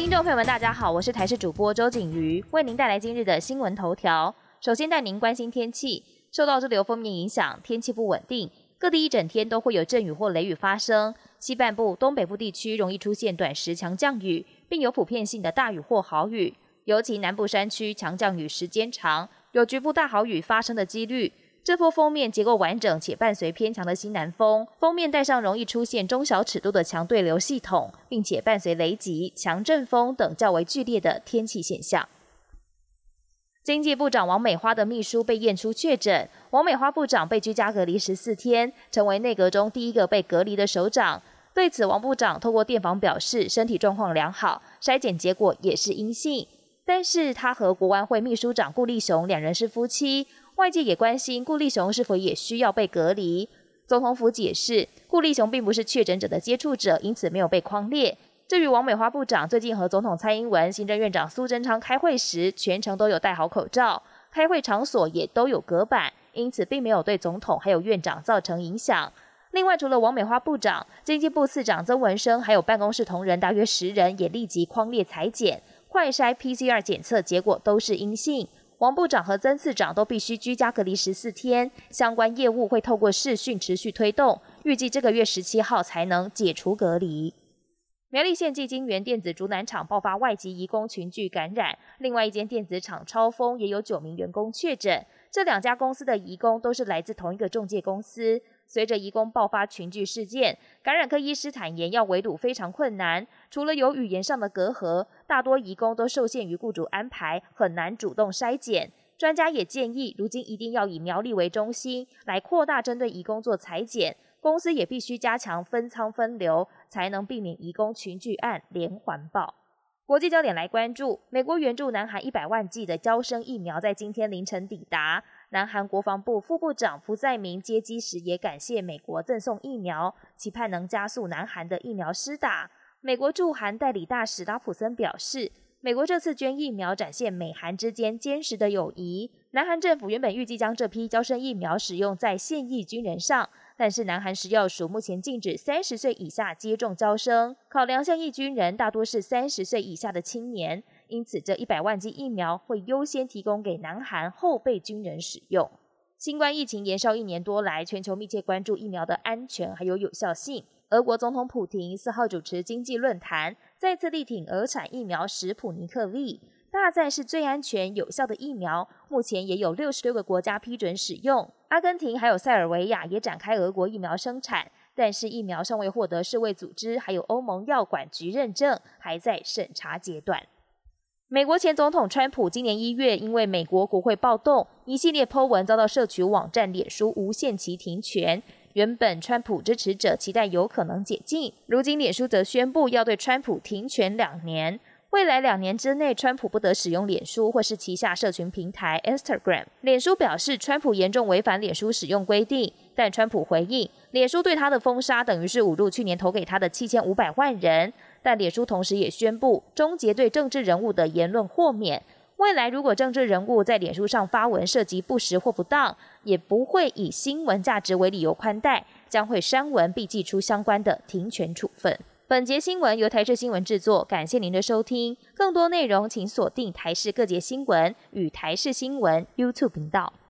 听众朋友们，大家好，我是台视主播周景瑜，为您带来今日的新闻头条。首先带您关心天气，受到这流锋面影响，天气不稳定，各地一整天都会有阵雨或雷雨发生。西半部、东北部地区容易出现短时强降雨，并有普遍性的大雨或豪雨，尤其南部山区强降雨时间长，有局部大豪雨发生的几率。这波封面结构完整且伴随偏强的西南风，封面带上容易出现中小尺度的强对流系统，并且伴随雷击、强阵风等较为剧烈的天气现象。经济部长王美花的秘书被验出确诊，王美花部长被居家隔离十四天，成为内阁中第一个被隔离的首长。对此，王部长透过电访表示身体状况良好，筛检结果也是阴性。但是他和国安会秘书长顾立雄两人是夫妻。外界也关心顾立雄是否也需要被隔离。总统府解释，顾立雄并不是确诊者的接触者，因此没有被框列。至于王美花部长最近和总统蔡英文、行政院长苏贞昌开会时，全程都有戴好口罩，开会场所也都有隔板，因此并没有对总统还有院长造成影响。另外，除了王美花部长，经济部次长曾文生还有办公室同仁大约十人也立即框列裁剪，快筛 PCR 检测结果都是阴性。王部长和曾次长都必须居家隔离十四天，相关业务会透过视讯持续推动，预计这个月十七号才能解除隔离。苗栗县纪金源电子竹南厂爆发外籍移工群聚感染，另外一间电子厂超丰也有九名员工确诊，这两家公司的移工都是来自同一个中介公司。随着移工爆发群聚事件，感染科医师坦言要围堵非常困难。除了有语言上的隔阂，大多移工都受限于雇主安排，很难主动筛检。专家也建议，如今一定要以苗栗为中心，来扩大针对移工做裁剪。公司也必须加强分仓分流，才能避免移工群聚案连环爆。国际焦点来关注，美国援助南韩一百万剂的交生疫苗在今天凌晨抵达。南韩国防部副部长朴在明接机时也感谢美国赠送疫苗，期盼能加速南韩的疫苗施打。美国驻韩代理大使拉普森表示，美国这次捐疫苗展现美韩之间坚实的友谊。南韩政府原本预计将这批交生疫苗使用在现役军人上，但是南韩食药署目前禁止三十岁以下接种交生，考量现役军人大多是三十岁以下的青年。因此，这一百万剂疫苗会优先提供给南韩后备军人使用。新冠疫情延烧一年多来，全球密切关注疫苗的安全还有有效性。俄国总统普廷四号主持经济论坛，再次力挺俄产疫苗史普尼克 V，大赞是最安全有效的疫苗。目前也有六十六个国家批准使用，阿根廷还有塞尔维亚也展开俄国疫苗生产，但是疫苗尚未获得世卫组织还有欧盟药管局认证，还在审查阶段。美国前总统川普今年一月因为美国国会暴动，一系列 Po 文遭到社群网站脸书无限期停权。原本川普支持者期待有可能解禁，如今脸书则宣布要对川普停权两年。未来两年之内，川普不得使用脸书或是旗下社群平台 Instagram。脸书表示，川普严重违反脸书使用规定，但川普回应，脸书对他的封杀等于是侮辱去年投给他的七千五百万人。但脸书同时也宣布终结对政治人物的言论豁免。未来如果政治人物在脸书上发文涉及不实或不当，也不会以新闻价值为理由宽待，将会删文并寄出相关的停权处分。本节新闻由台视新闻制作，感谢您的收听。更多内容请锁定台视各节新闻与台视新闻 YouTube 频道。